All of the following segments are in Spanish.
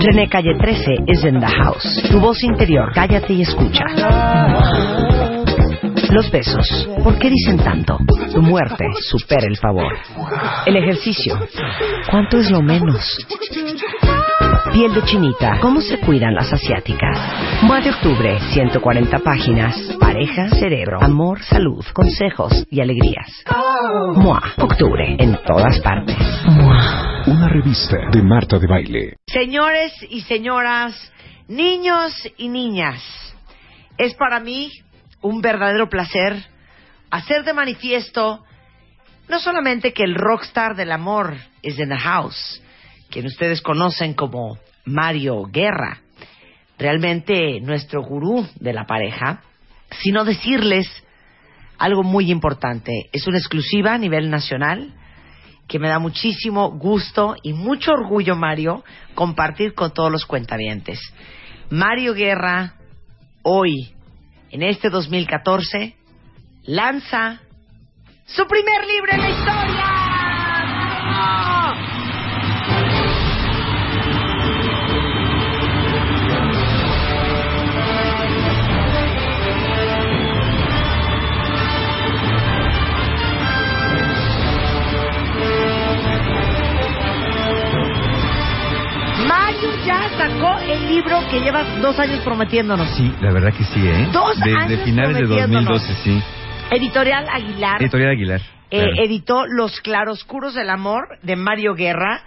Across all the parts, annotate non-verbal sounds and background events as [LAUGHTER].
René Calle 13 is in the house. Tu voz interior, cállate y escucha. Los besos, ¿por qué dicen tanto? Tu muerte supera el favor. El ejercicio, ¿cuánto es lo menos? Piel de chinita, ¿cómo se cuidan las asiáticas? Mua de octubre, 140 páginas. Pareja, cerebro, amor, salud, consejos y alegrías. Mua, octubre, en todas partes. Mua. Una revista de Marta de Baile. Señores y señoras, niños y niñas, es para mí un verdadero placer hacer de manifiesto no solamente que el rockstar del amor es in the house, quien ustedes conocen como Mario Guerra, realmente nuestro gurú de la pareja, sino decirles algo muy importante. Es una exclusiva a nivel nacional que me da muchísimo gusto y mucho orgullo, Mario, compartir con todos los cuentavientes. Mario Guerra, hoy, en este 2014, lanza su primer libro en la historia. Mario ya sacó el libro que llevas dos años prometiéndonos. Sí, la verdad que sí, ¿eh? Dos Desde años finales de prometiéndonos. 2012, sí. Editorial Aguilar Editorial Aguilar. eh, claro. editó Los claroscuros del amor de Mario Guerra,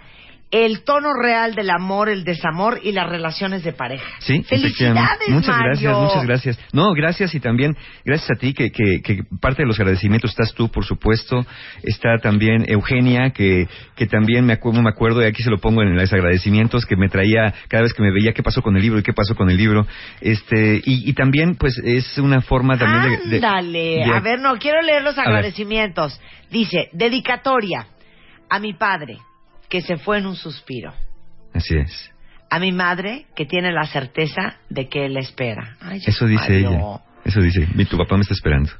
el tono real del amor, el desamor y las relaciones de pareja. Sí, Felicidades. Muchas Mario. gracias, muchas gracias. No, gracias y también gracias a ti que, que, que parte de los agradecimientos estás tú, por supuesto. Está también Eugenia, que, que también me, acu- me acuerdo, y aquí se lo pongo en los agradecimientos, que me traía cada vez que me veía qué pasó con el libro y qué pasó con el libro. Este, y, y también, pues, es una forma también de... de- Ándale. A ver, no, quiero leer los agradecimientos. Dice, dedicatoria a mi padre, que se fue en un suspiro. Así es. A mi madre, que tiene la certeza de que él espera. Ay, Eso dice Mario. ella. Eso dice. Mi, tu papá me está esperando.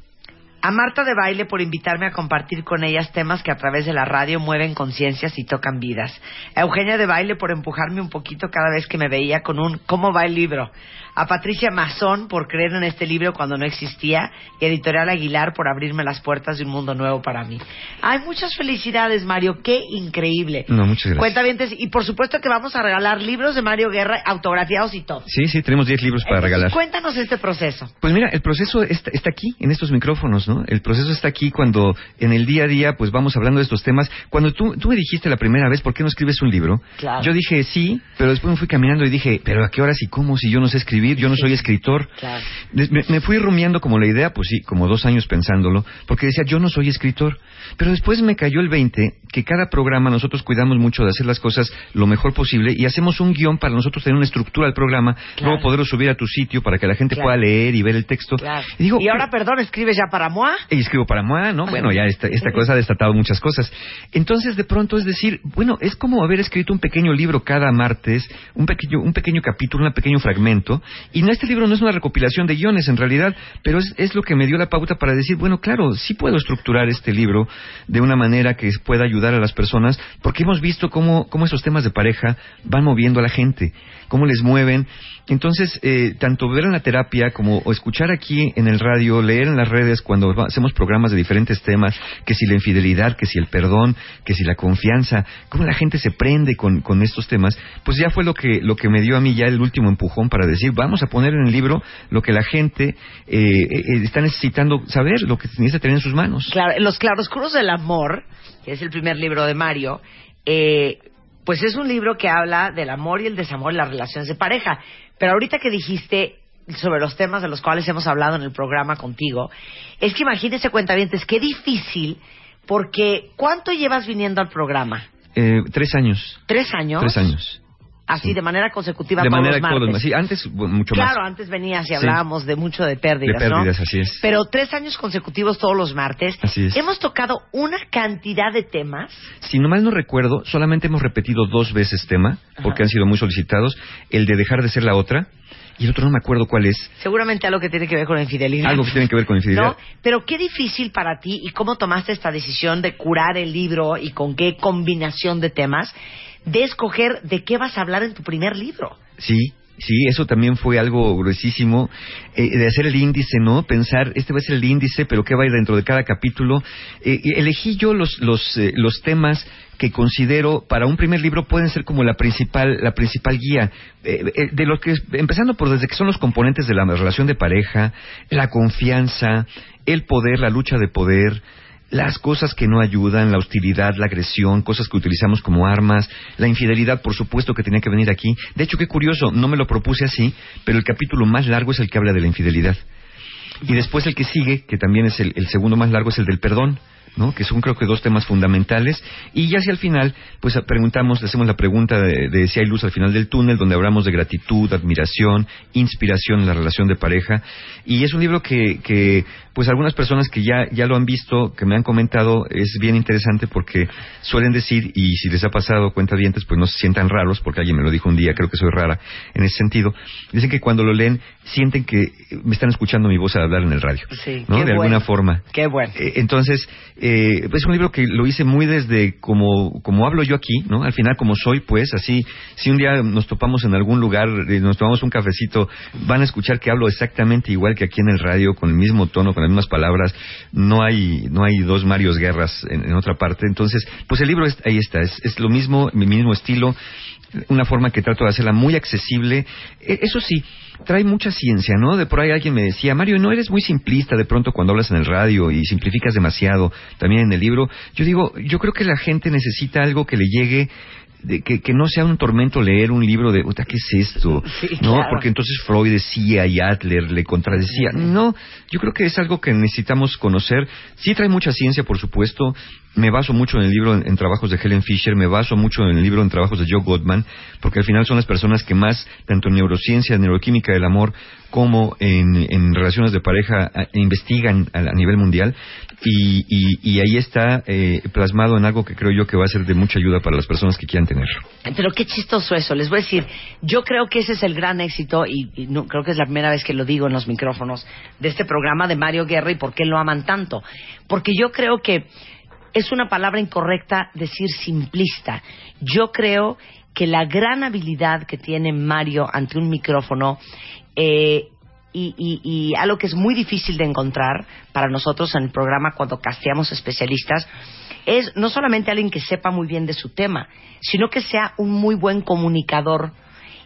A Marta de Baile por invitarme a compartir con ellas temas que a través de la radio mueven conciencias y tocan vidas. A Eugenia de Baile por empujarme un poquito cada vez que me veía con un ¿Cómo va el libro? A Patricia Mazón por creer en este libro cuando no existía. Y a Editorial Aguilar por abrirme las puertas de un mundo nuevo para mí. Ay, muchas felicidades, Mario. Qué increíble. No, muchas gracias. Cuentavientes, y por supuesto que vamos a regalar libros de Mario Guerra autografiados y todo. Sí, sí, tenemos 10 libros para Entonces, regalar. Cuéntanos este proceso. Pues mira, el proceso está, está aquí, en estos micrófonos, ¿no? El proceso está aquí cuando en el día a día, pues vamos hablando de estos temas. Cuando tú, tú me dijiste la primera vez, ¿por qué no escribes un libro? Claro. Yo dije sí, pero después me fui caminando y dije, ¿pero a qué horas y cómo si yo no sé escribir? Yo no soy escritor. Claro. Me, me fui rumiando como la idea, pues sí, como dos años pensándolo, porque decía, yo no soy escritor. Pero después me cayó el 20 que cada programa nosotros cuidamos mucho de hacer las cosas lo mejor posible y hacemos un guion para nosotros tener una estructura al programa, Claro. luego poderlo subir a tu sitio para que la gente Claro. pueda leer y ver el texto. Y digo, y ahora, perdón, escribes ya para Moa. y escribo para Moa, ¿no? Bueno, ya esta, esta [LAUGHS] cosa ha desatado muchas cosas. Entonces, de pronto, es decir, bueno, es como haber escrito un pequeño libro cada martes, un pequeño, un pequeño capítulo, un pequeño fragmento. Y no, este libro no es una recopilación de guiones, en realidad, pero es, es lo que me dio la pauta para decir, bueno, claro, sí puedo estructurar este libro de una manera que pueda ayudar a las personas, porque hemos visto cómo, cómo esos temas de pareja van moviendo a la gente, cómo les mueven. Entonces, eh, tanto ver en la terapia como escuchar aquí en el radio, leer en las redes cuando hacemos programas de diferentes temas, que si la infidelidad, que si el perdón, que si la confianza, cómo la gente se prende con, con estos temas, pues ya fue lo que, lo que me dio a mí ya el último empujón para decir, vamos a poner en el libro lo que la gente eh, eh, está necesitando saber, lo que necesita tener en sus manos. Claro, Los claroscuros del amor, que es el primer libro de Mario, eh, pues es un libro que habla del amor y el desamor y las relaciones de pareja. Pero ahorita que dijiste sobre los temas de los cuales hemos hablado en el programa contigo, es que imagínese, cuentavientes, qué difícil, porque ¿cuánto llevas viniendo al programa? Eh, tres años. ¿Tres años? Tres años. Así, Sí. de manera consecutiva de todos manera los martes. todos los- sí, antes mucho más. Claro, antes venías y Sí. hablábamos de mucho de de pérdidas, pérdidas, ¿no? así es. Pero tres años consecutivos todos los martes. Así es. Hemos tocado una cantidad de temas. Si no mal no recuerdo, solamente hemos repetido dos veces tema, porque han sido muy solicitados. El de dejar de ser la otra, y el otro no me acuerdo cuál es. Seguramente algo que tiene que ver con la infidelidad. Algo que tiene que ver con infidelidad. ¿No? Pero qué difícil para ti y cómo tomaste esta decisión de curar el libro y con qué combinación de temas de escoger de qué vas a hablar en tu primer libro. Sí, sí, eso también fue algo gruesísimo, eh, de hacer el índice, ¿no? Pensar, este va a ser el índice, pero ¿qué va a ir dentro de cada capítulo? Eh, elegí yo los, los, eh, los temas que considero para un primer libro pueden ser como la principal, la principal guía. Eh, eh, de lo que, empezando por desde que son los componentes de la relación de pareja, la confianza, el poder, la lucha de poder, las cosas que no ayudan, la hostilidad, la agresión, cosas que utilizamos como armas, la infidelidad, por supuesto que tenía que venir aquí. De hecho, qué curioso, no me lo propuse así, pero el capítulo más largo es el que habla de la infidelidad. Y después el que sigue, que también es el, el segundo más largo, es el del perdón. ¿No? que son creo que dos temas fundamentales y ya hacia el final pues preguntamos le hacemos la pregunta de, de si hay luz al final del túnel donde hablamos de gratitud admiración inspiración en la relación de pareja y es un libro que, que pues algunas personas que ya ya lo han visto que me han comentado es bien interesante porque suelen decir y si les ha pasado cuenta dientes pues no se sientan raros porque alguien me lo dijo un día creo que soy rara en ese sentido dicen que cuando lo leen sienten que me están escuchando mi voz al hablar en el radio Sí, ¿no? de alguna forma Qué bueno. eh, entonces, eh, es un libro que lo hice muy desde como, como hablo yo aquí, ¿no? Al final, como soy, pues, así, si un día nos topamos en algún lugar, eh, nos tomamos un cafecito, van a escuchar que hablo exactamente igual que aquí en el radio, con el mismo tono, con las mismas palabras. No hay, no hay dos Marios Guerras en, otra parte. Entonces, pues el libro ahí está, es, es lo mismo, mi mismo estilo, una forma que trato de hacerla muy accesible. Eh, Eso sí, trae mucha ciencia, ¿no? De por ahí alguien me decía, Mario, ¿no eres muy simplista de pronto cuando hablas en el radio y simplificas demasiado también en el libro? Yo digo, yo creo que la gente necesita algo que le llegue de que, que no sea un tormento leer un libro de, "Uta, ¿qué es esto? [LAUGHS] Sí, ¿No? claro. Porque entonces Freud decía y Adler le contradecía. No, yo creo que es algo que necesitamos conocer. Sí trae mucha ciencia, por supuesto. Me baso mucho en el libro en, trabajos de Helen Fisher, me baso mucho en el libro en trabajos de Joe Gottman, porque al final son las personas que más, tanto en neurociencia, neuroquímica del amor, como en, relaciones de pareja, investigan a, a nivel mundial. Y, y- y ahí está eh, plasmado en algo que creo yo que va a ser de mucha ayuda para las personas que quieran tener. Pero qué chistoso eso. Les voy a decir, yo creo que ese es el gran éxito y, y no, creo que es la primera vez que lo digo en los micrófonos de este programa de Mario Guerra y por qué lo aman tanto. Porque yo creo que es una palabra incorrecta decir simplista. Yo creo que la gran habilidad que tiene Mario ante un micrófono eh, y, y- y algo que es muy difícil de encontrar para nosotros en el programa cuando casteamos especialistas es no solamente alguien que sepa muy bien de su tema, sino que sea un muy buen comunicador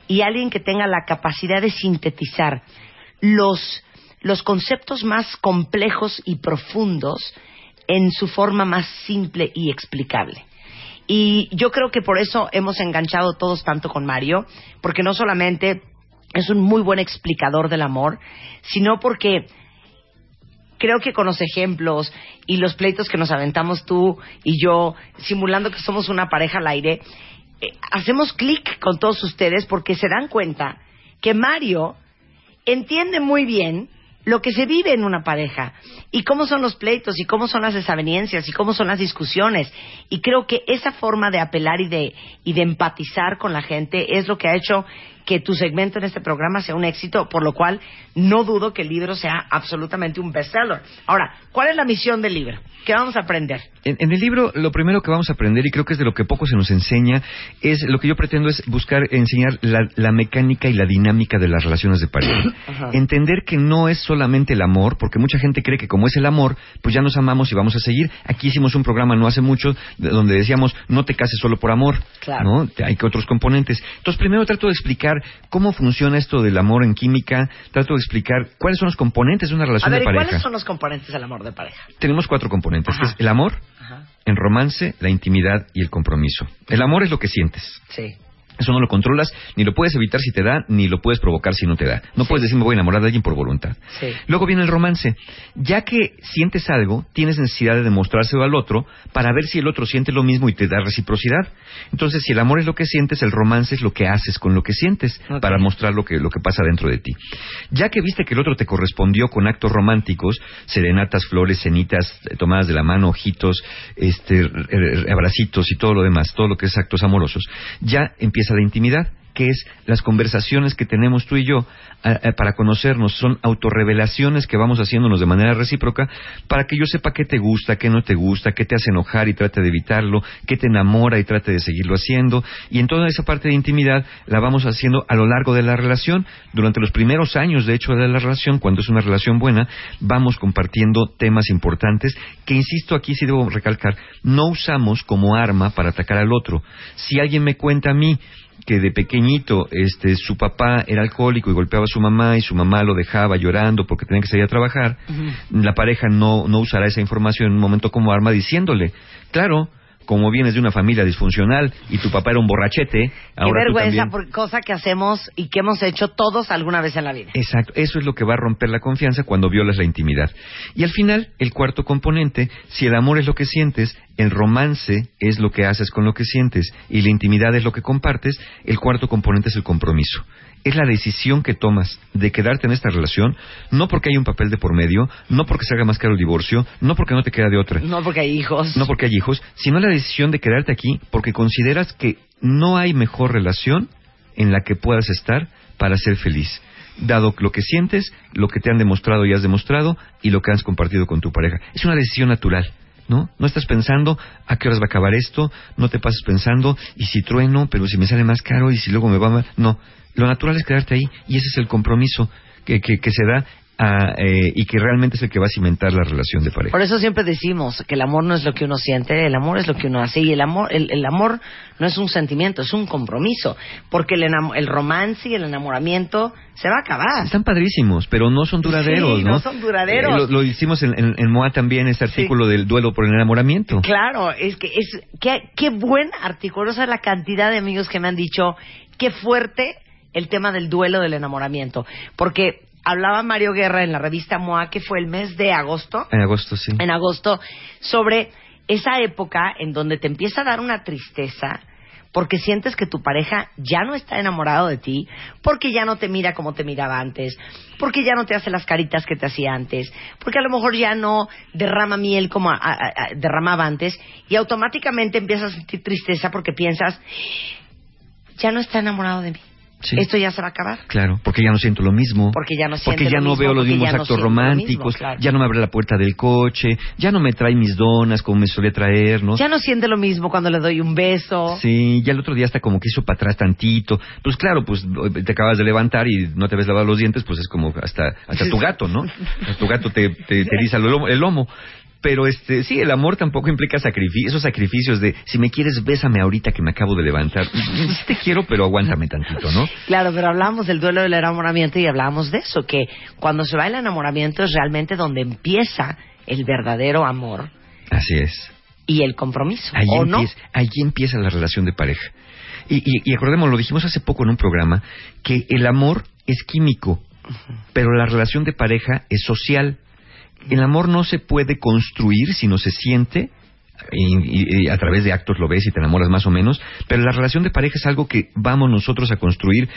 y alguien que tenga la capacidad de sintetizar los, los conceptos más complejos y profundos en su forma más simple y explicable. Y yo creo que por eso hemos enganchado todos tanto con Mario, porque no solamente es un muy buen explicador del amor, sino porque creo que con los ejemplos y los pleitos que nos aventamos tú y yo, simulando que somos una pareja al aire, eh, hacemos clic con todos ustedes porque se dan cuenta que Mario entiende muy bien lo que se vive en una pareja y cómo son los pleitos y cómo son las desavenencias y cómo son las discusiones y creo que esa forma de apelar y de y de empatizar con la gente es lo que ha hecho que tu segmento en este programa sea un éxito, por lo cual no dudo que el libro sea absolutamente un bestseller. Ahora, ¿cuál es la misión del libro? ¿Qué vamos a aprender? En, en el libro, lo primero que vamos a aprender, y creo que es de lo que poco se nos enseña, es lo que yo pretendo es buscar enseñar la, la mecánica y la dinámica de las relaciones de pareja. [CLEARS THROAT] Ajá. Entender que no es solamente el amor, porque mucha gente cree que como es el amor, pues ya nos amamos y vamos a seguir. Aquí hicimos un programa no hace mucho de- donde decíamos, no te cases solo por amor, Claro. Hay que otros componentes. Entonces, primero trato de explicar cómo funciona esto del amor en química, trato de explicar cuáles son los componentes de una A relación ver, de ¿y pareja. ¿cuáles son los componentes del amor de pareja? Tenemos cuatro componentes, que Ajá. es el amor. En romance, la intimidad y el compromiso. El amor es lo que sientes. Sí. Eso no lo controlas, ni lo puedes evitar si te da, ni lo puedes provocar si no te da. No puedes decir me voy a enamorar de alguien por voluntad. Sí. Luego viene el romance. Ya que sientes algo, tienes necesidad de demostrárselo al otro para ver si el otro siente lo mismo y te da reciprocidad. Entonces, si el amor es lo que sientes, el romance es lo que haces con lo que sientes para mostrar lo que, lo que pasa dentro de ti. Ya que viste que el otro te correspondió con actos románticos, serenatas, flores, cenitas, eh, tomadas de la mano, ojitos, este, abracitos y todo lo demás, todo lo que es actos amorosos, ya empieza la intimidad que es las conversaciones que tenemos tú y yo para conocernos, son autorrevelaciones que vamos haciéndonos de manera recíproca para que yo sepa qué te gusta, qué no te gusta, qué te hace enojar y trate de evitarlo, qué te enamora y trate de seguirlo haciendo. Y en toda esa parte de intimidad la vamos haciendo a lo largo de la relación. Durante los primeros años, de hecho, de la relación, cuando es una relación buena, vamos compartiendo temas importantes que, insisto, aquí sí debo recalcar, no usamos como arma para atacar al otro. Si alguien me cuenta a mí que de pequeñito este su papá era alcohólico y golpeaba a su mamá y su mamá lo dejaba llorando porque tenía que salir a trabajar, la pareja no, no usará esa información en un momento como arma diciéndole, claro, como vienes de una familia disfuncional y tu papá era un borrachete, Qué ahora tú vergüenza también... por cosa que hacemos y que hemos hecho todos alguna vez en la vida. Exacto, eso es lo que va a romper la confianza cuando violas la intimidad. Y al final, el cuarto componente, si el amor es lo que sientes, el romance es lo que haces con lo que sientes y la intimidad es lo que compartes, el cuarto componente es el compromiso. Es la decisión que tomas de quedarte en esta relación, no porque hay un papel de por medio, no porque se haga más caro el divorcio, no porque no te queda de otra. No porque hay hijos. No porque hay hijos, sino la decisión de quedarte aquí porque consideras que no hay mejor relación en la que puedas estar para ser feliz. Dado lo que sientes, lo que te han demostrado y has demostrado y lo que has compartido con tu pareja. Es una decisión natural. ¿No? No estás pensando a qué horas va a acabar esto, no te pases pensando, y si trueno, pero si me sale más caro, y si luego me va mal. No, lo natural es quedarte ahí, y ese es el compromiso que, que, que se da a, eh, y que realmente es el que va a cimentar la relación de pareja. Por eso siempre decimos que el amor no es lo que uno siente, el amor es lo que uno hace y el amor, el, el amor no es un sentimiento, es un compromiso, porque el, el romance y el enamoramiento se va a acabar. Están padrísimos, pero no son duraderos, Sí, ¿no? no son duraderos. Eh, lo, lo hicimos en, en- en MOA también, ese artículo del duelo por el enamoramiento. Claro, es que es qué, qué buen artículo, o sea, la cantidad de amigos que me han dicho qué fuerte el tema del duelo del enamoramiento, porque hablaba Mario Guerra en la revista MOA que fue el mes de agosto, En agosto, sí. en agosto, sobre esa época en donde te empieza a dar una tristeza porque sientes que tu pareja ya no está enamorado de ti, porque ya no te mira como te miraba antes, porque ya no te hace las caritas que te hacía antes, porque a lo mejor ya no derrama miel como a- a- a- derramaba antes, y automáticamente empiezas a sentir tristeza porque piensas, ya no está enamorado de mí, Sí. esto ya se va a acabar. Claro, porque ya no siento lo mismo. Porque ya no Porque siente ya lo no mismo, veo los porque mismos no actos mismo, románticos, claro. ya no me abre la puerta del coche, ya no me trae mis donas como me suele traer, ¿no? Ya no siente lo mismo cuando le doy un beso. Sí, ya el otro día hasta como que hizo para atrás tantito. Pues claro, pues te acabas de levantar y no te ves lavado los dientes, pues es como hasta hasta [LAUGHS] tu gato, ¿no? Hasta tu gato te, te, te eriza el lomo, el lomo. Pero este, sí, el amor tampoco implica esos sacrificios de si me quieres bésame ahorita que me acabo de levantar. Sí te quiero, pero aguántame tantito, ¿no? [LAUGHS] Claro, pero hablamos del duelo del enamoramiento y hablábamos de eso, que cuando se va el enamoramiento es realmente donde empieza el verdadero amor Así es. y el compromiso. Allí ¿O no? empieza, allí empieza la relación de pareja. Y, y, y acordemos, lo dijimos hace poco en un programa, que el amor es químico, pero la relación de pareja es social. El amor no se puede construir si no se siente, y, a través de actos lo ves y te enamoras más o menos, pero la relación de pareja es algo que vamos nosotros a construir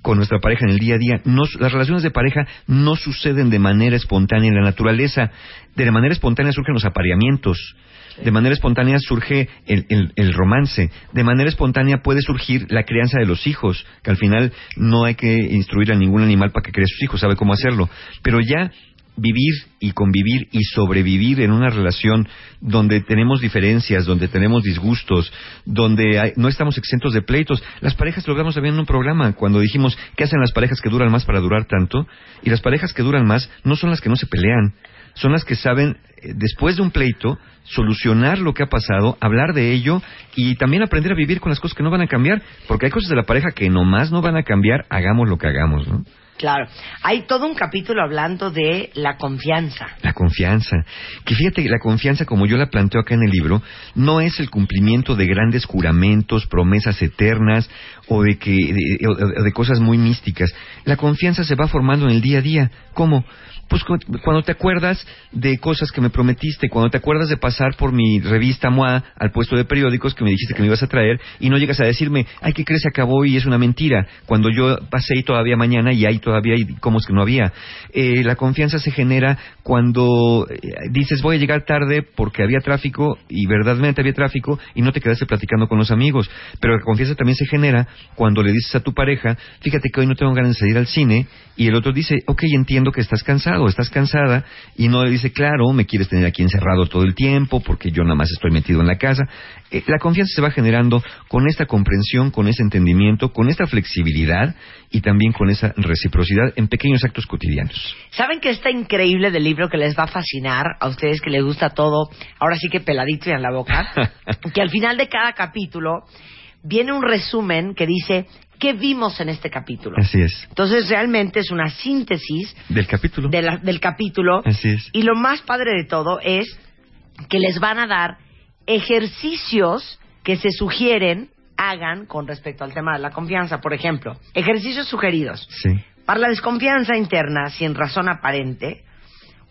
con nuestra pareja en el día a día. No- las relaciones de pareja no suceden de manera espontánea en la naturaleza. De manera espontánea surgen los apareamientos. De manera espontánea surge el, el- el romance. De manera espontánea puede surgir la crianza de los hijos, que al final no hay que instruir a ningún animal para que cree sus hijos, sabe cómo hacerlo. Pero ya vivir y convivir y sobrevivir en una relación donde tenemos diferencias, donde tenemos disgustos, donde no estamos exentos de pleitos. Las parejas lo hablamos también en un programa cuando dijimos qué hacen las parejas que duran más para durar tanto y las parejas que duran más no son las que no se pelean, son las que saben eh, después de un pleito, solucionar lo que ha pasado, hablar de ello y también aprender a vivir con las cosas que no van a cambiar, porque hay cosas de la pareja que nomás no van a cambiar, hagamos lo que hagamos, ¿no? Claro. Hay todo un capítulo hablando de la confianza. La confianza. Que fíjate, la confianza, como yo la planteo acá en el libro, no es el cumplimiento de grandes juramentos, promesas eternas o de, que, de, o de cosas muy místicas. La confianza se va formando en el día a día. ¿Cómo? Pues cu- cuando te acuerdas de cosas que me prometiste, cuando te acuerdas de pasar por mi revista MOA al puesto de periódicos que me dijiste que me ibas a traer y no llegas a decirme, ay, ¿qué crees? Se acabó y es una mentira. Cuando yo pasé y todavía mañana y hay todavía y cómo es que no había. Eh, la confianza se genera cuando eh, dices, voy a llegar tarde porque había tráfico y verdaderamente había tráfico y no te quedaste platicando con los amigos. Pero la confianza también se genera cuando le dices a tu pareja, fíjate que hoy no tengo ganas de salir al cine y el otro dice, ok, entiendo que estás cansado, estás cansada, y no le dice, claro, me quieres tener aquí encerrado todo el tiempo porque yo nada más estoy metido en la casa. Eh, la confianza se va generando con esta comprensión, con ese entendimiento, con esta flexibilidad y también con esa reciprocidad en pequeños actos cotidianos. ¿Saben que está increíble del libro que les va a fascinar a ustedes que les gusta todo? Ahora sí que peladito y en la boca. [LAUGHS] que al final de cada capítulo viene un resumen que dice qué vimos en este capítulo. Así es. Entonces realmente es una síntesis Del capítulo. de la- del capítulo. Así es. Y lo más padre de todo es que les van a dar ejercicios que se sugieren hagan con respecto al tema de la confianza. Por ejemplo, ejercicios sugeridos. Sí. Para la desconfianza interna, sin razón aparente,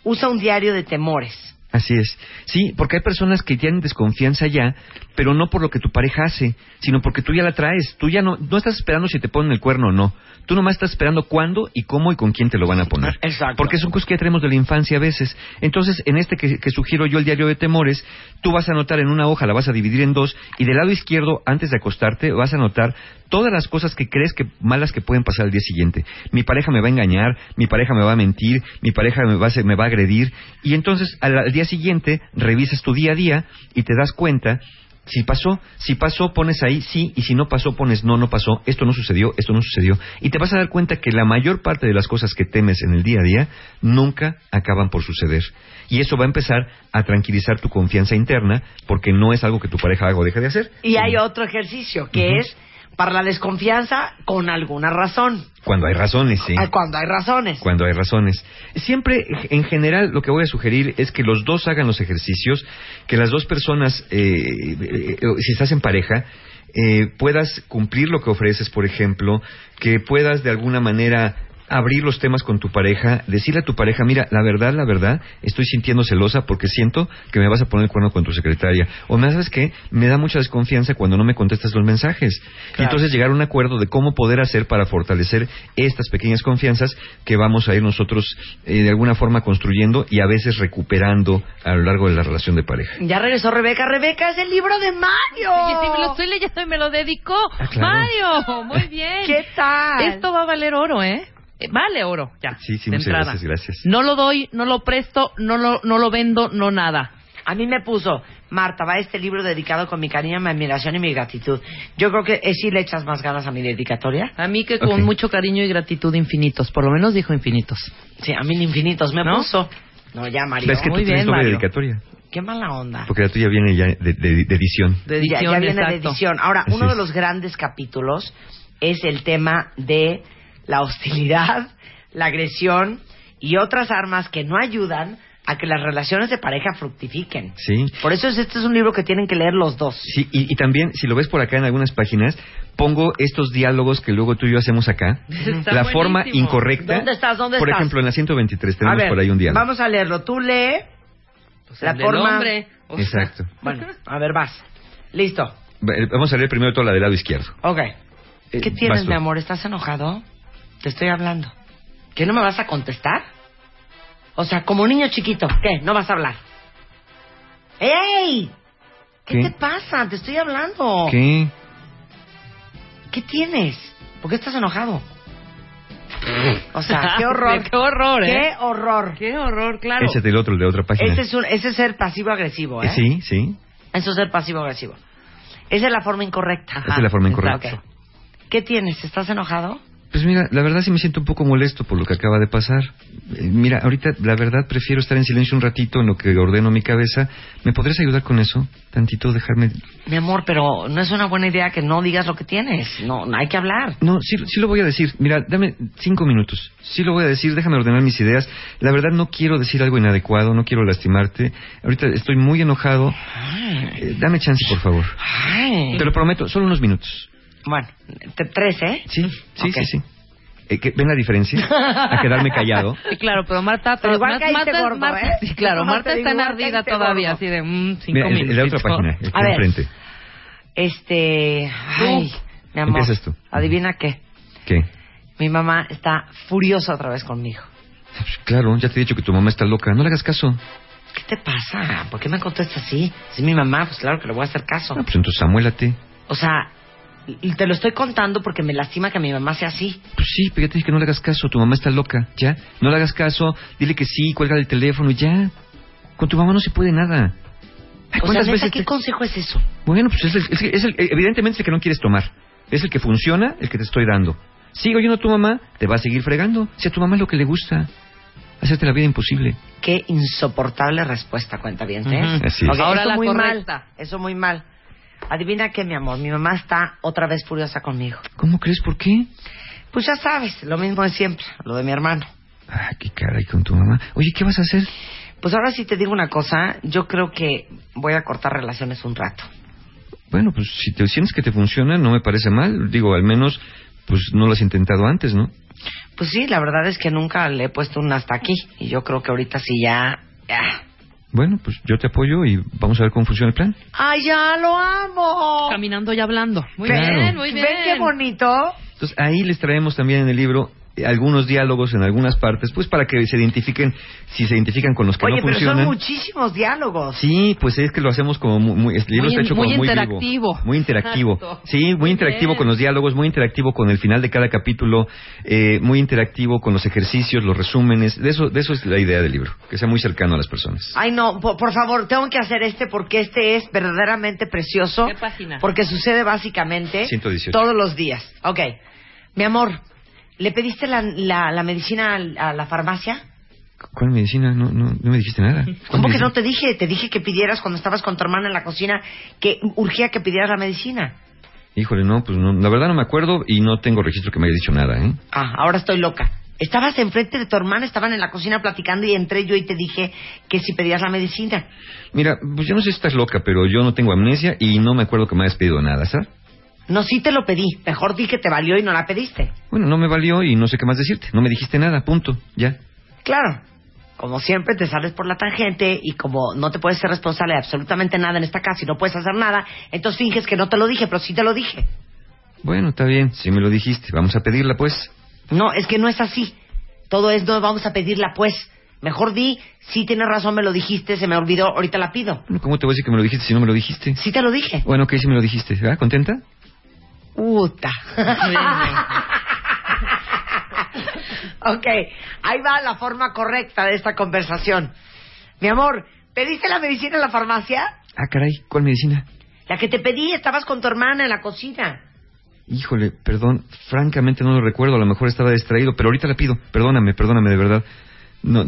usa un diario de temores. Así es. Sí, porque hay personas que tienen desconfianza ya, pero no por lo que tu pareja hace, sino porque tú ya la traes. Tú ya no, no estás esperando si te ponen el cuerno o no. Tú nomás estás esperando cuándo y cómo y con quién te lo van a poner. Exacto. Porque son cosas que ya tenemos de la infancia a veces. Entonces, en este que, que sugiero yo el diario de temores, tú vas a anotar en una hoja, la vas a dividir en dos, y del lado izquierdo, antes de acostarte, vas a anotar todas las cosas que crees que malas que pueden pasar al día siguiente. Mi pareja me va a engañar, mi pareja me va a mentir, mi pareja me va a, me va a agredir, y entonces al, al día siguiente revisas tu día a día y te das cuenta si pasó, si pasó pones ahí sí y si no pasó pones no, no pasó, esto no sucedió, esto no sucedió y te vas a dar cuenta que la mayor parte de las cosas que temes en el día a día nunca acaban por suceder. Y eso va a empezar a tranquilizar tu confianza interna porque no es algo que tu pareja haga o deje de hacer. Y hay otro ejercicio que es para la desconfianza con alguna razón. Cuando hay razones, sí. Ah, Cuando hay razones. Cuando hay razones. Siempre, en general, lo que voy a sugerir es que los dos hagan los ejercicios, que las dos personas, eh, eh, eh, si estás en pareja, eh, puedas cumplir lo que ofreces, por ejemplo, que puedas de alguna manera abrir los temas con tu pareja, decirle a tu pareja, mira, la verdad, la verdad, estoy sintiendo celosa porque siento que me vas a poner el cuerno con tu secretaria. O me sabes qué, me da mucha desconfianza cuando no me contestas los mensajes. Y entonces llegar a un acuerdo de cómo poder hacer para fortalecer estas pequeñas confianzas que vamos a ir nosotros eh, de alguna forma construyendo y a veces recuperando a lo largo de la relación de pareja. Ya regresó Rebeca. Rebeca es el libro de Mario. Oye, sí, me lo estoy leyendo y me lo dedicó. Ah, claro. Mario, muy bien. ¿Qué tal? Esto va a valer oro, ¿eh? Eh, Vale oro, ya. Sí, sí, de muchas entrada. gracias, gracias. No lo doy, no lo presto, no lo, no lo vendo, no nada. A mí me puso, Marta, va este libro dedicado con mi cariño, mi admiración y mi gratitud. Yo creo que eh, sí le echas más ganas a mi dedicatoria. A mí que con mucho cariño y gratitud infinitos, por lo menos dijo infinitos. Sí, a mí infinitos me ¿No? puso. No, ya, Mario. Es que muy tú tienes bien, Mario. dedicatoria, Qué mala onda. porque la tuya viene ya de, de- de edición. De Ya- edición, ya, viene de edición. Ahora, Así uno de los grandes capítulos es el tema de la hostilidad, la agresión y otras armas que no ayudan a que las relaciones de pareja fructifiquen. Sí. Por eso es- este es un libro que tienen que leer los dos. Sí, y, y también, si lo ves por acá en algunas páginas, pongo estos diálogos que luego tú y yo hacemos acá. [LAUGHS] Está la forma buenísimo. incorrecta. ¿Dónde estás? ¿Dónde por estás? ejemplo, en la 123 A tenemos ver, por ahí un diálogo. vamos a leerlo. Tú lee. Pues La forma- hombre, o sea, Exacto. [LAUGHS] Bueno, a ver, vas. Listo. Va- Vamos a leer primero toda la del lado izquierdo. Ok. Eh, ¿Qué tienes, vas tú. mi amor? ¿Estás enojado? Te estoy hablando. ¿Qué no me vas a contestar? O sea, como un niño chiquito, ¿qué? ¿No vas a hablar? ¡Ey! ¿Qué, ¿Qué? te pasa? Te estoy hablando. ¿Qué? ¿Qué tienes? ¿Por qué estás enojado? O sea, qué [LAUGHS] horror. qué horror, ¿eh? Qué horror. Qué horror, claro. Ese es el otro, el de otra página. Ese es, un, ese es ser pasivo-agresivo, ¿eh? Sí, sí. Eso es ser pasivo-agresivo. Esa es la forma incorrecta. Esa es la forma incorrecta. ¿Qué tienes? ¿Estás enojado? Pues mira, la verdad sí me siento un poco molesto por lo que acaba de pasar. Eh, mira, ahorita la verdad prefiero estar en silencio un ratito en lo que ordeno mi cabeza. ¿Me podrías ayudar con eso? Tantito dejarme... Mi amor, pero no es una buena idea que no digas lo que tienes. No, no hay que hablar. No, sí, sí lo voy a decir. Mira, dame cinco minutos. Sí lo voy a decir, déjame ordenar mis ideas. La verdad no quiero decir algo inadecuado, no quiero lastimarte. Ahorita estoy muy enojado. Eh, dame chance, por favor. Ay. Te lo prometo, solo unos minutos. Bueno, te- tres, ¿eh? Sí, sí, Ok. sí, sí. Eh, que- ¿Ven la diferencia? A quedarme callado. [LAUGHS] Sí, claro, pero Marta, Pero igual Mar- caíste Marta, gordo, Marta- ¿eh? sí, claro, [LAUGHS] No, Marta está igual ardida todavía, gordo. así de mm, cinco Mira, el- minutos. el de la otra página, el A ver. enfrente. Este, ay, mi amor. Empiezas tú. Adivina qué. ¿Qué? Mi mamá está furiosa otra vez conmigo. Claro, ya te he dicho que tu mamá está loca. No le hagas caso. ¿Qué te pasa? ¿Por qué me contestas así? Si es mi mamá, pues claro que le voy a hacer caso. Ah, pues entonces amuélate. O sea, y te lo estoy contando porque me lastima que mi mamá sea así. Pues sí, pero ya te dije que no le hagas caso. Tu mamá está loca. ¿Ya? No le hagas caso. Dile que sí, cuelga el teléfono y ya. Con tu mamá no se puede nada. Ay, O sea, ¿Cuántas neta, veces ¿qué te- consejo es eso? Bueno, pues es el, es el- es el- evidentemente es el que no quieres tomar. Es el que funciona, el que te estoy dando. Sigue oyendo a tu mamá, te va a seguir fregando. Si a tu mamá es lo que le gusta, hacerte la vida imposible. Qué insoportable respuesta, cuenta bien, ¿eh? Ujú. Así es. Ahora eso la muy correcta. mal. Eso muy mal. Adivina qué, mi amor. Mi mamá está otra vez furiosa conmigo. ¿Cómo crees? ¿Por qué? Pues ya sabes, lo mismo de siempre, lo de mi hermano. Ay, qué caray con tu mamá. Oye, ¿qué vas a hacer? Pues ahora sí te digo una cosa, yo creo que voy a cortar relaciones un rato. Bueno, pues si te sientes que te funciona, no me parece mal. Digo, al menos, pues no lo has intentado antes, ¿no? Pues sí, la verdad es que nunca le he puesto un hasta aquí y yo creo que ahorita sí ya... ya. Bueno, pues yo te apoyo y vamos a ver cómo funciona el plan. ¡Ay, ya lo amo! Caminando y hablando. Muy ¿Ven? bien, muy bien. ¿Ven qué bonito? Entonces ahí les traemos también en el libro algunos diálogos en algunas partes, pues para que se identifiquen, si se identifican con los que Oye, no pero funcionan. son muchísimos diálogos. Sí, pues es que lo hacemos como muy, muy- el libro Muy está hecho muy como muy interactivo. vivo, muy interactivo. [LAUGHS] Exacto. Sí, muy Muy interactivo bien. con los diálogos, muy interactivo con el final de cada capítulo, eh, muy interactivo con los ejercicios, los resúmenes. De eso, de eso es la idea del libro, que sea muy cercano a las personas. Ay, no, por, por favor, tengo que hacer este porque este es verdaderamente precioso. ¿Qué página? Porque sucede básicamente 118. todos los días. Ok. Mi amor, ¿le pediste la, la, la medicina a la farmacia? ¿Cuál medicina? No, no, no me dijiste nada. ¿Cuál ¿Cómo que no te dije? Te dije que pidieras cuando estabas con tu hermana en la cocina que urgía que pidieras la medicina. Híjole, no, pues no, la verdad no me acuerdo y no tengo registro que me haya dicho nada, ¿eh? Ah, ahora estoy loca. Estabas enfrente de tu hermana, estaban en la cocina platicando y entré yo y te dije que si pedías la medicina. Mira, pues yo no sé si estás loca, pero yo no tengo amnesia y no me acuerdo que me hayas pedido nada, ¿sabes? No, sí te lo pedí. Mejor di que te valió y no la pediste. Bueno, no me valió y no sé qué más decirte. No me dijiste nada, punto, ya. Claro. Como siempre te sales por la tangente y como no te puedes ser responsable de absolutamente nada en esta casa y no puedes hacer nada, entonces finges que no te lo dije, pero sí te lo dije. Bueno, está bien, si me lo dijiste, vamos a pedirla pues. No, es que no es así. Todo es no vamos a pedirla pues. Mejor di, sí tienes razón, me lo dijiste, se me olvidó, ahorita la pido. Bueno, ¿Cómo te voy a decir que me lo dijiste si no me lo dijiste? Sí te lo dije. Bueno, ok, sí me lo dijiste, ¿verdad? ¿Contenta? Puta. [LAUGHS] ok, ahí va la forma correcta de esta conversación. Mi amor, ¿pediste la medicina en la farmacia? Ah, caray, ¿cuál medicina? La que te pedí, estabas con tu hermana en la cocina. Híjole, perdón, francamente no lo recuerdo, a lo mejor estaba distraído, pero ahorita la pido. Perdóname, perdóname de verdad. No,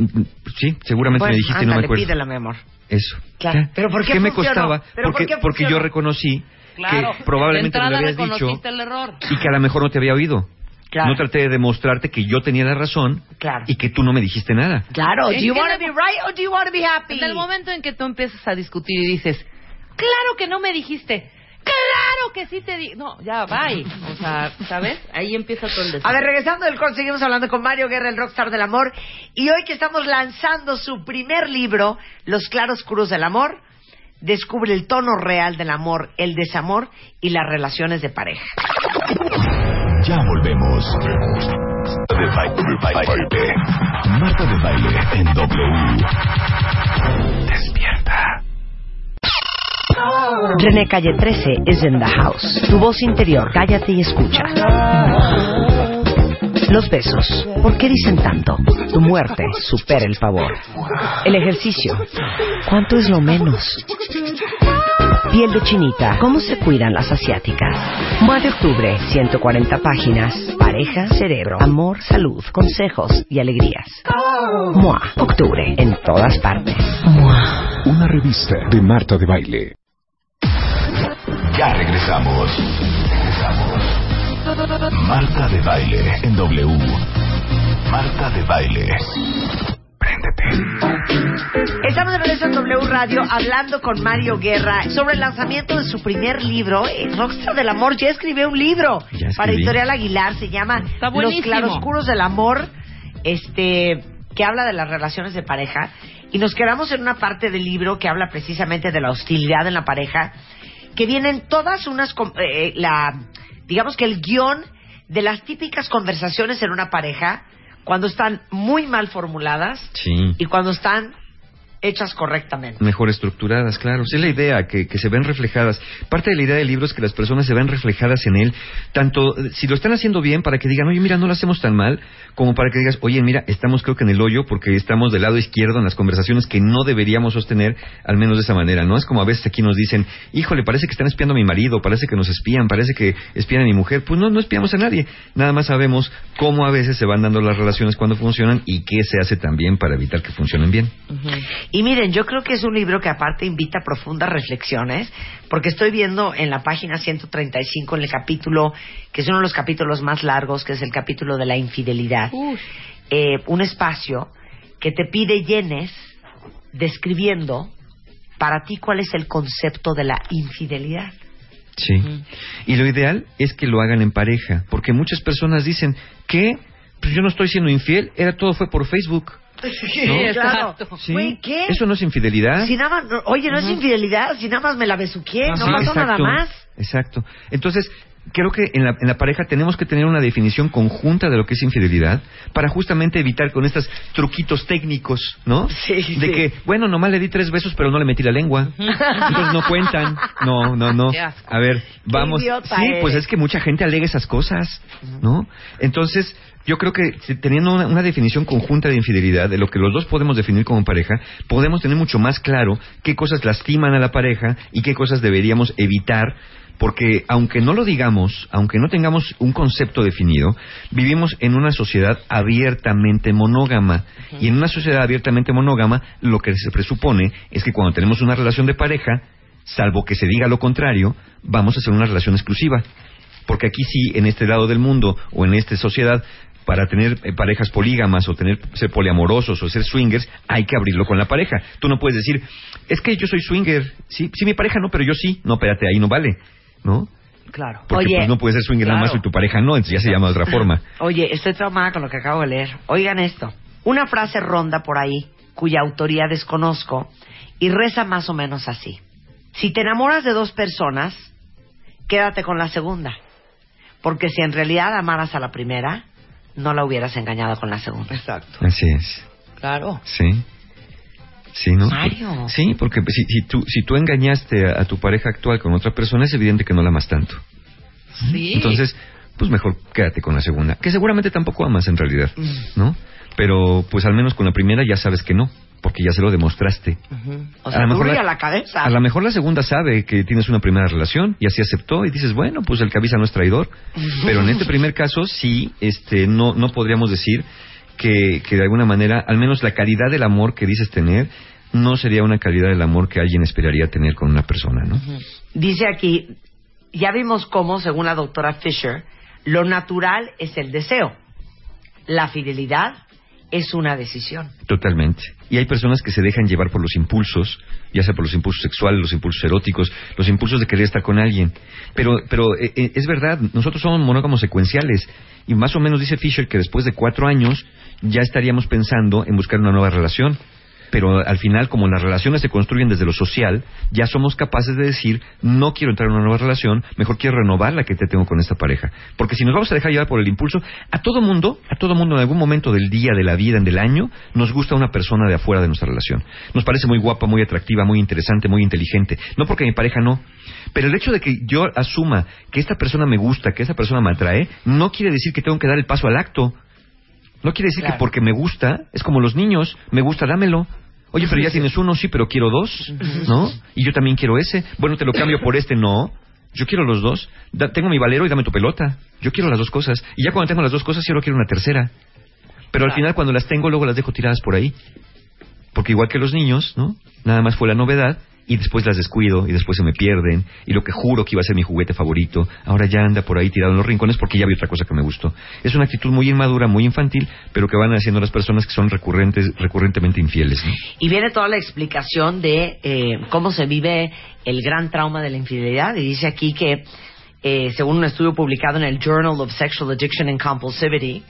sí, seguramente me dijiste y no me ándale, acuerdo. pídela, mi amor. Eso. Claro. ¿Pero por qué me costaba? ¿Pero porque, por qué porque yo reconocí Claro. que probablemente lo entrada habías dicho reconociste el error. y que a lo mejor no te había oído. Claro. No traté de demostrarte que yo tenía la razón Claro. y que tú no me dijiste nada. Claro. Do ¿En you want to le- be right or do you want to be happy? En el momento en que tú empiezas a discutir y dices, claro que no me dijiste, claro que sí te di... No, ya, bye. O sea, ¿sabes? Ahí empieza todo el A desastre. ver, regresando del corte, seguimos hablando con Mario Guerra, el rockstar del amor. Y hoy que estamos lanzando su primer libro, Los claroscuros del amor, descubre el tono real del amor, el desamor y las relaciones de pareja. Ya volvemos. De baile, baile. Marta de baile en W. Despierta. René Calle 13 es in the house. Tu voz interior, cállate y escucha. Los besos, ¿por qué dicen tanto? Tu muerte supera el favor. El ejercicio, ¿cuánto es lo menos? Piel de chinita. ¿Cómo se cuidan las asiáticas? Mua de octubre, 140 páginas. Pareja, cerebro, amor, salud, consejos y alegrías. Mua, octubre, en todas partes. Mua. Una revista de Marta de Baile. Ya regresamos. Marta de Baile en W. Marta de Baile. Préndete. Estamos de regreso en W Radio hablando con Mario Guerra sobre el lanzamiento de su primer libro, El Rockstar del Amor. Ya escribió un libro para Editorial Aguilar, se llama Los claroscuros del amor, este, que habla de las relaciones de pareja. Y nos quedamos en una parte del libro que habla precisamente de la hostilidad en la pareja, que vienen todas unas, com- eh, la, digamos que el guion de las típicas conversaciones en una pareja cuando están muy mal formuladas Sí. y cuando están hechas correctamente. Mejor estructuradas, claro. Sí, es la idea, que, que se ven reflejadas. Parte de la idea del libro es que las personas se ven reflejadas en él, tanto eh, si lo están haciendo bien, para que digan, oye, mira, no lo hacemos tan mal, como para que digas, oye, mira, estamos creo que en el hoyo porque estamos del lado izquierdo en las conversaciones que no deberíamos sostener, al menos de esa manera, ¿no? Es como a veces aquí nos dicen, híjole, parece que están espiando a mi marido, parece que nos espían, parece que espían a mi mujer. Pues no, no espiamos a nadie. Nada más sabemos cómo a veces se van dando las relaciones cuando funcionan y qué se hace también para evitar que funcionen bien. Y miren, yo creo que es un libro que aparte invita a profundas reflexiones, porque estoy viendo en la página 135, en el capítulo, que es uno de los capítulos más largos, que es el capítulo de la infidelidad, eh, un espacio que te pide llenes describiendo para ti cuál es el concepto de la infidelidad. Sí. Y lo ideal es que lo hagan en pareja, porque muchas personas dicen que pues yo no estoy siendo infiel, era todo fue por Facebook. Sí, exacto. ¿Sí? Güey, ¿qué? Eso no es infidelidad. Si nada más, no- oye, no es infidelidad, si nada más me la besuqué, Ah, no sí, pasó nada más. Exacto. Entonces, creo que en la, en la pareja tenemos que tener una definición conjunta de lo que es infidelidad para justamente evitar con estos truquitos técnicos, ¿no? Sí, de sí. que, bueno, nomás le di tres besos, pero no le metí la lengua. Entonces no cuentan. No, no, no. A ver, vamos. sí, eres. pues es que mucha gente alega esas cosas, ¿no? Entonces, yo creo que teniendo una, una definición conjunta de infidelidad, de lo que los dos podemos definir como pareja, podemos tener mucho más claro qué cosas lastiman a la pareja y qué cosas deberíamos evitar. Porque aunque no lo digamos, aunque no tengamos un concepto definido, vivimos en una sociedad abiertamente monógama. Y en una sociedad abiertamente monógama, lo que se presupone es que cuando tenemos una relación de pareja, salvo que se diga lo contrario, vamos a hacer una relación exclusiva. Porque aquí sí, en este lado del mundo o en esta sociedad, para tener eh, parejas polígamas o tener ser poliamorosos o ser swingers, hay que abrirlo con la pareja. Tú no puedes decir, es que yo soy swinger. Sí, sí mi pareja no, pero yo sí. No, espérate, ahí no vale. ¿No? Claro. Porque Oye, pues no puedes ser swinger nada más y tu pareja no, entonces ya se llama de otra forma. Oye, estoy traumada con lo que acabo de leer. Oigan esto. Una frase ronda por ahí, cuya autoría desconozco, y reza más o menos así. Si te enamoras de dos personas, quédate con la segunda. Porque si en realidad amaras a la primera, no la hubieras engañado con la segunda. Exacto. Así es. Claro. Sí. Sí, ¿no? Mario. Sí, porque si, si, tú, si tú engañaste a, a tu pareja actual con otra persona, es evidente que no la amas tanto. Sí. Entonces, pues mejor quédate con la segunda, que seguramente tampoco amas en realidad, Mm. ¿no? Pero pues al menos con la primera ya sabes que no, porque ya se lo demostraste. O sea, A lo mejor la- a la cabeza. A lo mejor la segunda sabe que tienes una primera relación y así aceptó y dices, bueno, pues el que avisa no es traidor. Pero en este primer caso sí, este, no, no podríamos decir que, que de alguna manera, al menos la calidad del amor que dices tener, no sería una calidad del amor que alguien esperaría tener con una persona, ¿no? Dice aquí, ya vimos cómo, según la doctora Fisher, lo natural es el deseo. La fidelidad es una decisión. Totalmente. Y hay personas que se dejan llevar por los impulsos, ya sea por los impulsos sexuales, los impulsos eróticos, los impulsos de querer estar con alguien. Pero, pero eh, eh, es verdad, nosotros somos monógamos secuenciales. Y más o menos dice Fisher que después de cuatro años ya estaríamos pensando en buscar una nueva relación. Pero al final, como las relaciones se construyen desde lo social, ya somos capaces de decir, no quiero entrar en una nueva relación, mejor quiero renovar la que te tengo con esta pareja. Porque si nos vamos a dejar llevar por el impulso, a todo mundo, a todo mundo en algún momento del día, de la vida, del año, nos gusta una persona de afuera de nuestra relación. Nos parece muy guapa, muy atractiva, muy interesante, muy inteligente. No porque mi pareja no. Pero el hecho de que yo asuma que esta persona me gusta, que esta persona me atrae, no quiere decir que tengo que dar el paso al acto. No quiere decir Claro. que porque me gusta, es como los niños, me gusta, dámelo. Oye, pero ya tienes uno, sí, pero quiero dos, ¿no? Y yo también quiero ese. Bueno, te lo cambio por este, no. Yo quiero los dos. Da- tengo mi valero y dame tu pelota. Yo quiero las dos cosas. Y ya cuando tengo las dos cosas, yo quiero una tercera. Pero al final, cuando las tengo, luego las dejo tiradas por ahí. Porque igual que los niños, ¿no? Nada más fue la novedad y después las descuido y después se me pierden y lo que juro que iba a ser mi juguete favorito, ahora ya anda por ahí tirado en los rincones porque ya vi otra cosa que me gustó. Es una actitud muy inmadura, muy infantil, pero que van haciendo las personas que son recurrentes, recurrentemente infieles. Y viene toda la explicación de eh, cómo se vive el gran trauma de la infidelidad. Y dice aquí que, eh, según un estudio publicado en el Journal of Sexual Addiction and Compulsivity,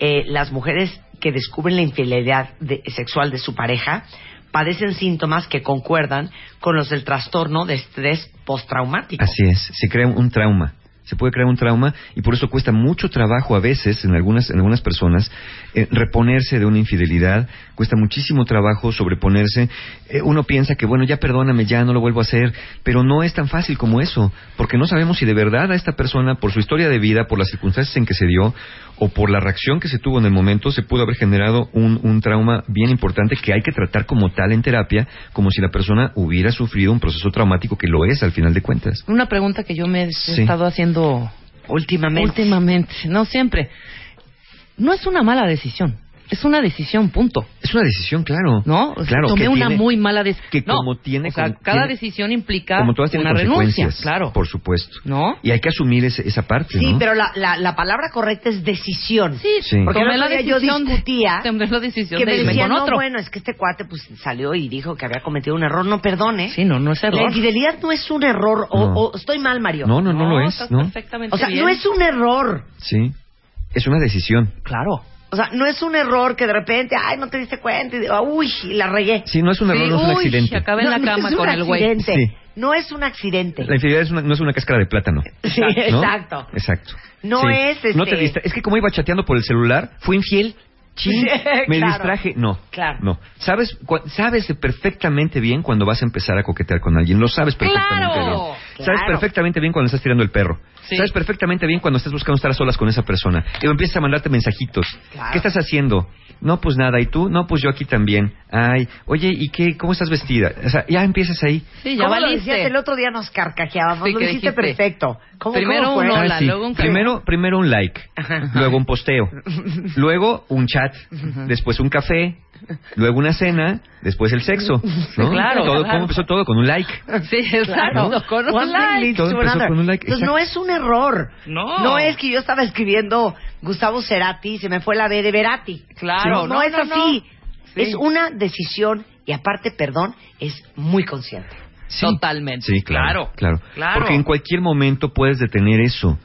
eh, las mujeres que descubren la infidelidad de- sexual de su pareja padecen síntomas que concuerdan con los del trastorno de estrés postraumático. Así es, se crea un trauma. Se puede crear un trauma y por eso cuesta mucho trabajo a veces en algunas, en algunas personas eh, reponerse de una infidelidad, cuesta muchísimo trabajo sobreponerse. Eh, uno piensa que, bueno, ya perdóname, ya no lo vuelvo a hacer, pero no es tan fácil como eso, porque no sabemos si de verdad a esta persona, por su historia de vida, por las circunstancias en que se dio o por la reacción que se tuvo en el momento, se pudo haber generado un, un trauma bien importante que hay que tratar como tal en terapia, como si la persona hubiera sufrido un proceso traumático que lo es al final de cuentas. Una pregunta que yo me he Sí. estado haciendo Últimamente. no siempre. No es una mala decisión, es una decisión, punto. Es una decisión, claro. ¿No? O sea, claro, tomé que una tiene- muy mala decisión. que no, como tiene o sea, cada tiene- decisión implica Como todas tienen una renuncia, claro. por supuesto. ¿No? Y hay que asumir ese- esa parte, Sí, ¿no? pero la, la, la palabra correcta es decisión. Sí, Sí. Porque tomé la día yo decisión, discutía [LAUGHS] tomé la decisión que de me irme decían, con no, bueno, es que este cuate pues salió y dijo que había cometido un error. No, perdone. Sí, no, no es error. La infidelidad no es un error. O, No. o estoy mal, Mario. No, no, no, lo es, perfectamente O sea, bien. no es un error. Sí. Es una decisión. Claro. O sea, no es un error que de repente, ay, no te diste cuenta y digo, uy, la regué. Sí, no es un error, Sí, no es un uy, accidente. acabé en no, la no cama es un con el güey. accidente. Sí. No es un accidente. La infidelidad es una- no es una cáscara de plátano. Sí, ¿no? exacto. Exacto. No Sí. es, este- No te distra- Es que como iba chateando por el celular, fue infiel. Chin, Sí, [LAUGHS] me claro. distraje. No, Claro. no. Sabes, cua- sabes perfectamente bien cuando vas a empezar a coquetear con alguien. Lo sabes perfectamente ¡Claro! bien. Sabes perfectamente bien cuando estás tirando el perro. Sí. Sabes perfectamente bien cuando estás buscando estar a solas con esa persona. Y empiezas a mandarte mensajitos. Claro. ¿Qué estás haciendo? No, pues nada. ¿Y tú? No, pues yo aquí también. Ay, oye, ¿y qué? ¿Cómo estás vestida? O sea, ya empiezas ahí. Sí, ya ¿Cómo lo decías? El otro día nos carcajeábamos. Sí, lo dijiste dijiste. perfecto. ¿Cómo, Primero cómo fue? un hola, Ah, sí. luego un primero, primero un like, Ajá. luego un posteo, luego un chat, después un café, luego una cena, después el sexo. [LAUGHS] ¿no? Claro, Todo, claro. ¿Cómo empezó todo? Con un like. Sí, exacto. Claro. Con un like. leads Todo to empezó another. con un like, Entonces no es un error. No. No es que yo estaba escribiendo Gustavo Cerati y se me fue la B de Verati. Claro, No, no, es no, así. no. Es una decisión y aparte, perdón, es muy consciente. Sí. Totalmente. Sí, claro, Claro. claro. Claro. Porque en cualquier momento puedes detener eso.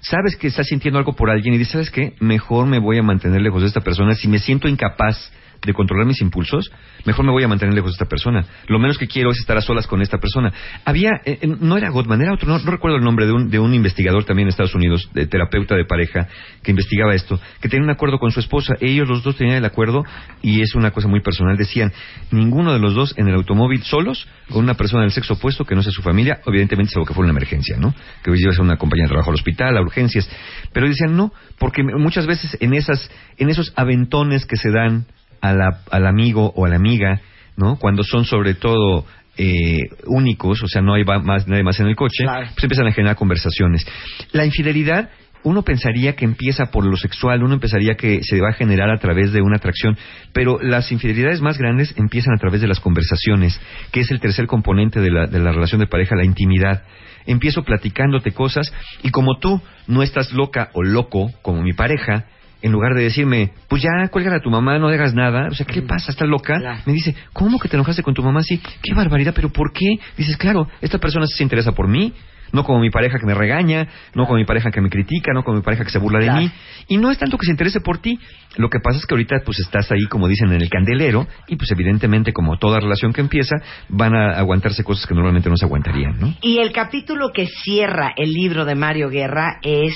Sabes que estás sintiendo algo por alguien y dices, ¿sabes qué? Mejor me voy a mantener lejos de esta persona. Si me siento incapaz de controlar mis impulsos, mejor me voy a mantener lejos de esta persona. Lo menos que quiero es estar a solas con esta persona. Había, eh, eh, no era Gottman, era otro, no, no recuerdo el nombre de un, de un investigador también en Estados Unidos, de terapeuta de pareja, que investigaba esto, que tenía un acuerdo con su esposa. Ellos los dos tenían el acuerdo y es una cosa muy personal. Decían, ninguno de los dos en el automóvil solos con una persona del sexo opuesto que no sea su familia, evidentemente salvo que fuera una emergencia, ¿no? Que hoy llevas a una compañía de trabajo al hospital, a urgencias. Pero decían, no, porque muchas veces en, esas, en esos aventones que se dan a la- al amigo o a la amiga, ¿no? Cuando son sobre todo eh, únicos, o sea, no hay más, nadie más en el coche, Claro. pues empiezan a generar conversaciones. La infidelidad, uno pensaría que empieza por lo sexual, uno pensaría que se va a generar a través de una atracción, pero las infidelidades más grandes empiezan a través de las conversaciones, que es el tercer componente de la, de la relación de pareja, la intimidad. Empiezo platicándote cosas y como tú no estás loca o loco como mi pareja, en lugar de decirme, pues ya, cuélgala a tu mamá, no hagas nada. O sea, ¿qué le pasa? ¿Estás loca? Claro. Me dice, ¿cómo que te enojaste con tu mamá? Sí, qué barbaridad, pero ¿por qué? Dices, claro, esta persona se interesa por mí, no como mi pareja que me regaña, no como mi pareja que me critica, no como mi pareja que se burla de Claro. mí. Y no es tanto que se interese por ti. Lo que pasa es que ahorita pues estás ahí, como dicen, en el candelero y pues evidentemente como toda relación que empieza, van a aguantarse cosas que normalmente no se aguantarían, ¿no? Y el capítulo que cierra el libro de Mario Guerra es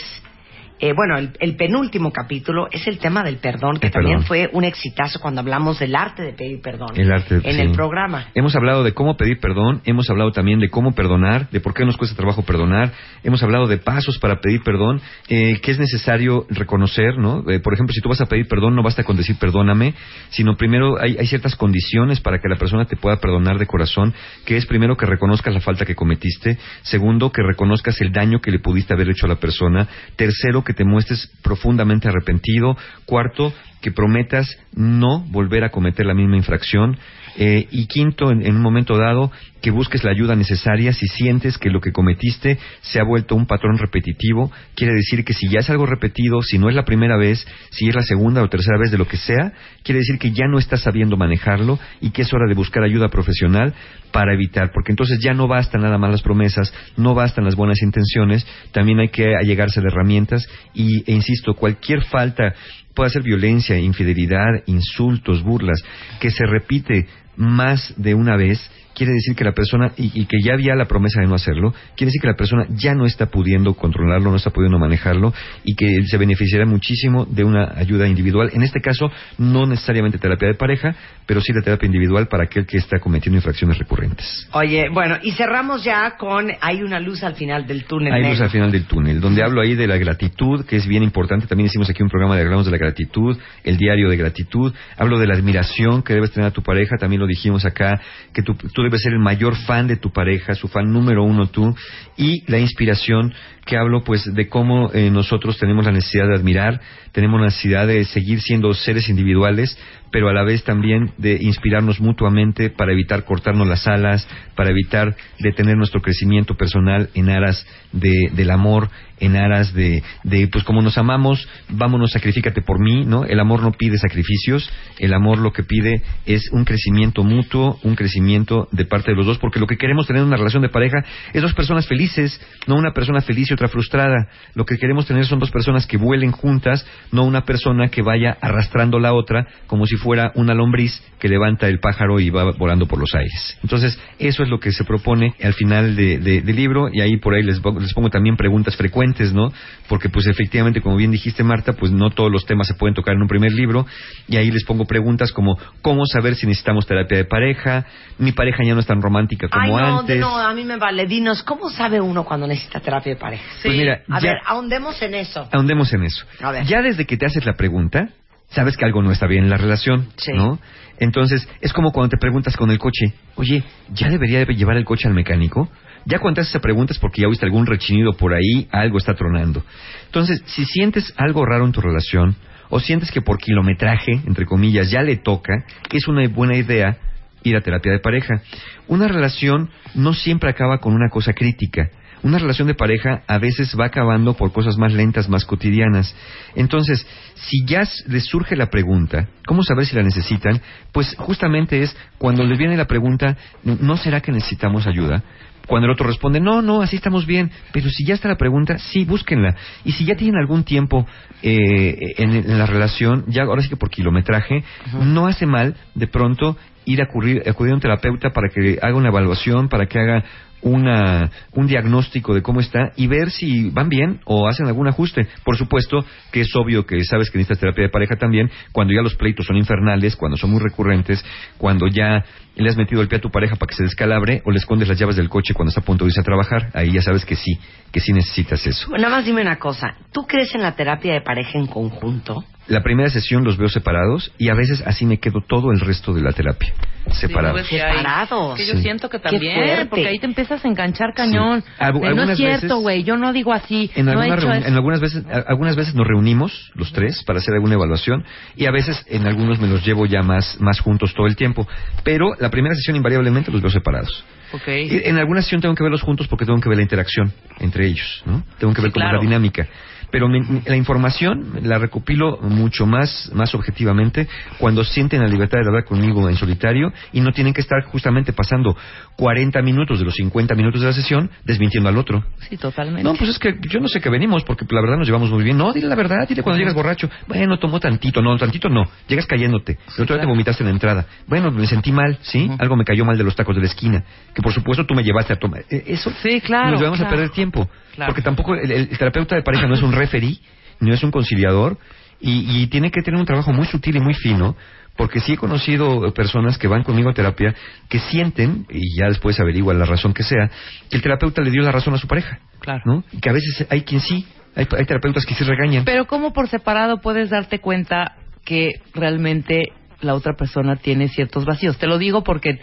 eh, bueno, el, el penúltimo capítulo es el tema del perdón, que El también perdón. fue un exitazo cuando hablamos del arte de pedir perdón El arte, en sí. el programa. Hemos hablado de cómo pedir perdón, hemos hablado también de cómo perdonar, de por qué nos cuesta trabajo perdonar, hemos hablado de pasos para pedir perdón, eh, que es necesario reconocer, ¿no? Eh, por ejemplo, si tú vas a pedir perdón, no basta con decir perdóname, sino primero hay, hay ciertas condiciones para que la persona te pueda perdonar de corazón, que es primero que reconozcas la falta que cometiste, segundo, que reconozcas el daño que le pudiste haber hecho a la persona, tercero, que te muestres profundamente arrepentido, cuarto, que prometas no volver a cometer la misma infracción. Eh, y quinto, en, un momento dado, que busques la ayuda necesaria si sientes que lo que cometiste se ha vuelto un patrón repetitivo. Quiere decir que si ya es algo repetido, si no es la primera vez, si es la segunda o tercera vez de lo que sea, quiere decir que ya no estás sabiendo manejarlo y que es hora de buscar ayuda profesional para evitar, porque entonces ya no bastan nada más las promesas, no bastan las buenas intenciones, también hay que allegarse de herramientas y, e insisto, cualquier falta puede ser violencia, infidelidad, insultos, burlas, que se repite más de una vez, quiere decir que la persona, y, y que ya había la promesa de no hacerlo, quiere decir que la persona ya no está pudiendo controlarlo, no está pudiendo manejarlo, y que se beneficiará muchísimo de una ayuda individual. En este caso, no necesariamente terapia de pareja, pero sí la terapia individual para aquel que está cometiendo infracciones recurrentes. Oye, bueno, y cerramos ya con Hay una luz al final del túnel. Hay luz al final del túnel, donde hablo ahí de la gratitud, que es bien importante. También hicimos aquí un programa de hablamos de la gratitud, el diario de gratitud. Hablo de la admiración que debes tener a tu pareja, también lo dijimos acá, que tú, tú ser el mayor fan de tu pareja, su fan número uno tú. Y la inspiración, que hablo pues de cómo eh, nosotros tenemos la necesidad de admirar, tenemos la necesidad de seguir siendo seres individuales, pero a la vez también de inspirarnos mutuamente para evitar cortarnos las alas, para evitar detener nuestro crecimiento personal en aras de, del amor, en aras de, de, pues como nos amamos, vámonos, sacrifícate por mí, ¿no? El amor no pide sacrificios, el amor lo que pide es un crecimiento mutuo, un crecimiento de parte de los dos, porque lo que queremos tener en una relación de pareja es dos personas felices, no una persona feliz y otra frustrada. Lo que queremos tener son dos personas que vuelen juntas, no una persona que vaya arrastrando la otra como si fuera una lombriz que levanta el pájaro y va volando por los aires. Entonces, eso es lo que se propone al final de- de- del libro y ahí por ahí les, les pongo también preguntas frecuentes, ¿no? Porque pues efectivamente, como bien dijiste Marta, pues no todos los temas se pueden tocar en un primer libro y ahí les pongo preguntas como ¿cómo saber si necesitamos terapia de pareja? Mi pareja ya no es tan romántica como Ay, no, antes. no, a mí me vale. Dinos, ¿cómo sabe uno cuando necesita terapia de pareja? Pues mira, A ya- ver, ahondemos en eso. ahondemos en eso. A ver. Ya desde que te haces la pregunta, sabes que algo no está bien en la relación, Sí. ¿no? Entonces, es como cuando te preguntas con el coche, oye, ¿ya debería de llevar el coche al mecánico? Ya cuando te haces esa pregunta es porque ya oíste algún rechinido por ahí, algo está tronando. Entonces, si sientes algo raro en tu relación, o sientes que por kilometraje, entre comillas, ya le toca, es una buena idea ir a terapia de pareja. Una relación no siempre acaba con una cosa crítica. Una relación de pareja a veces va acabando por cosas más lentas, más cotidianas. Entonces, si ya les surge la pregunta, ¿cómo saber si la necesitan? Pues justamente es cuando les viene la pregunta, ¿no será que necesitamos ayuda? Cuando el otro responde, no, no, así estamos bien. Pero si ya está la pregunta, sí, búsquenla. Y si ya tienen algún tiempo eh, en, en la relación, ya ahora sí que por kilometraje, no hace mal de pronto ir a acudir, acudir a un terapeuta para que haga una evaluación, para que haga una, un diagnóstico de cómo está y ver si van bien o hacen algún ajuste. Por supuesto que es obvio que sabes que necesitas terapia de pareja también cuando ya los pleitos son infernales, cuando son muy recurrentes, cuando ya le has metido el pie a tu pareja para que se descalabre o le escondes las llaves del coche cuando está a punto de irse a trabajar. Ahí ya sabes que sí, que sí necesitas eso. Bueno, nada más dime una cosa. ¿Tú crees en la terapia de pareja en conjunto? La primera sesión los veo separados y a veces así me quedo todo el resto de la terapia. Separados. Sí, hay- Separados. Que yo Sí. siento que también, porque ahí te empiezas a enganchar cañón. Sí. De, no es cierto, güey, yo no digo así. En, no he hecho eso. en algunas veces a- algunas veces nos reunimos los tres para hacer alguna evaluación y a veces en algunos me los llevo ya más más juntos todo el tiempo pero la primera sesión invariablemente los veo separados. Ok. Y en alguna sesión tengo que verlos juntos porque tengo que ver la interacción entre ellos no tengo que ver Sí, cómo es la dinámica pero mi- la información la recopilo mucho más más objetivamente cuando sienten la libertad de hablar conmigo en solitario y no tienen que estar justamente pasando 40 minutos de los 50 minutos de la sesión desmintiendo al otro Sí, totalmente. no, pues es que yo no sé qué venimos, porque la verdad nos llevamos muy bien. No, dile la verdad, dile cuando llegas borracho. Bueno, tomó tantito, no, tantito no. Llegas cayéndote. El otro día te vomitaste en la entrada. Bueno, me sentí mal, ¿sí? Ujú. Algo me cayó mal de los tacos de la esquina. Que por supuesto tú me llevaste a tomar. Eh, Eso Sí, claro, nos llevamos a claro. perder tiempo. Claro. Porque tampoco el, el terapeuta de pareja no es un referee no es un conciliador y, y tiene que tener un trabajo muy sutil y muy fino porque sí he conocido personas que van conmigo a terapia que sienten, y ya después averiguan la razón que sea, que el terapeuta le dio la razón a su pareja. Claro. ¿no? Y que a veces hay quien sí, hay, hay terapeutas que sí regañan. Pero ¿cómo por separado puedes darte cuenta que realmente la otra persona tiene ciertos vacíos? Te lo digo porque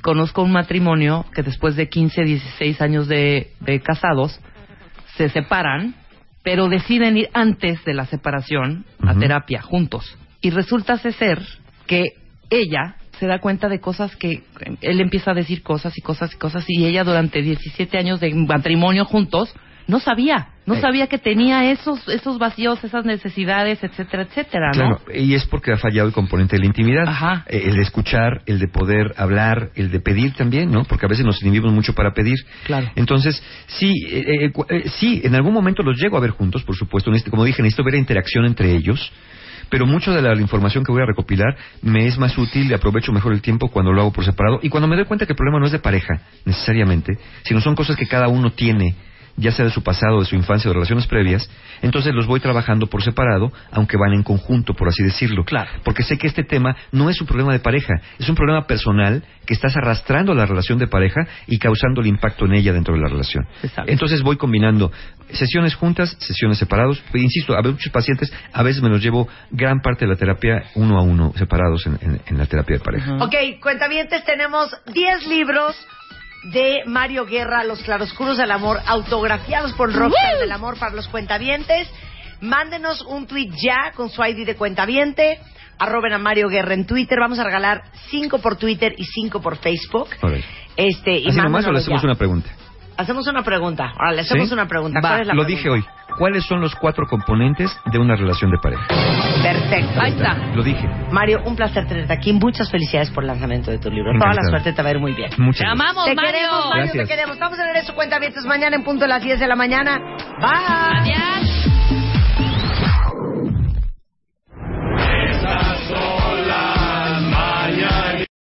conozco un matrimonio que después de 15, 16 años de, de casados se separan, pero deciden ir antes de la separación a terapia juntos. Y resulta ser que ella se da cuenta de cosas que él empieza a decir cosas y cosas y cosas y ella durante 17 años de matrimonio juntos no sabía, no Eh. sabía que tenía esos esos vacíos, esas necesidades, etcétera, etcétera, ¿no? Claro, y es porque ha fallado el componente de la intimidad. Ajá. Eh, El de escuchar, el de poder hablar, el de pedir también, ¿no? Porque a veces nos inhibimos mucho para pedir. Claro. Entonces, sí, eh, eh, eh, sí, en algún momento los llego a ver juntos, por supuesto. Necesito- como dije, necesito ver la interacción entre ellos. Pero mucho de la, la información que voy a recopilar me es más útil y aprovecho mejor el tiempo cuando lo hago por separado. Y cuando me doy cuenta que el problema no es de pareja, necesariamente, sino son cosas que cada uno tiene ya sea de su pasado, de su infancia o de relaciones previas, entonces los voy trabajando por separado, aunque van en conjunto, por así decirlo. Claro. Porque sé que este tema no es un problema de pareja, es un problema personal que estás arrastrando la relación de pareja y causando el impacto en ella dentro de la relación. Exacto. Entonces voy combinando sesiones juntas, sesiones separados. Pero insisto, a muchos pacientes a veces me los llevo gran parte de la terapia uno a uno, separados en, en- en la terapia de pareja. Ujú. Ok, cuentavientes, tenemos 10 libros de Mario Guerra, Los Claroscuros del Amor, autografiados por Rockstar del Amor para los cuentavientes. Mándenos un tweet ya con su ID de cuentaviente. Arroben a Mario Guerra en Twitter. Vamos a regalar 5 por Twitter y 5 por Facebook. Este, y Así nomás o le hacemos ya. una pregunta. Hacemos una pregunta. Ahora le hacemos ¿Sí? una pregunta. Va, ¿Cuál es la Lo pregunta? dije hoy. ¿Cuáles son los cuatro componentes de una relación de pareja? Perfecto. Ahí está. Lo dije. Mario, un placer tenerte aquí. Muchas felicidades por el lanzamiento de tu libro. Toda la suerte te va a ir muy bien. Muchas Te gracias. amamos, Te Mario. queremos, Mario, Gracias. te queremos. Estamos de regreso, cuenta mañana en punto de las 10 de la mañana. Bye. Adiós.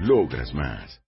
Logras más.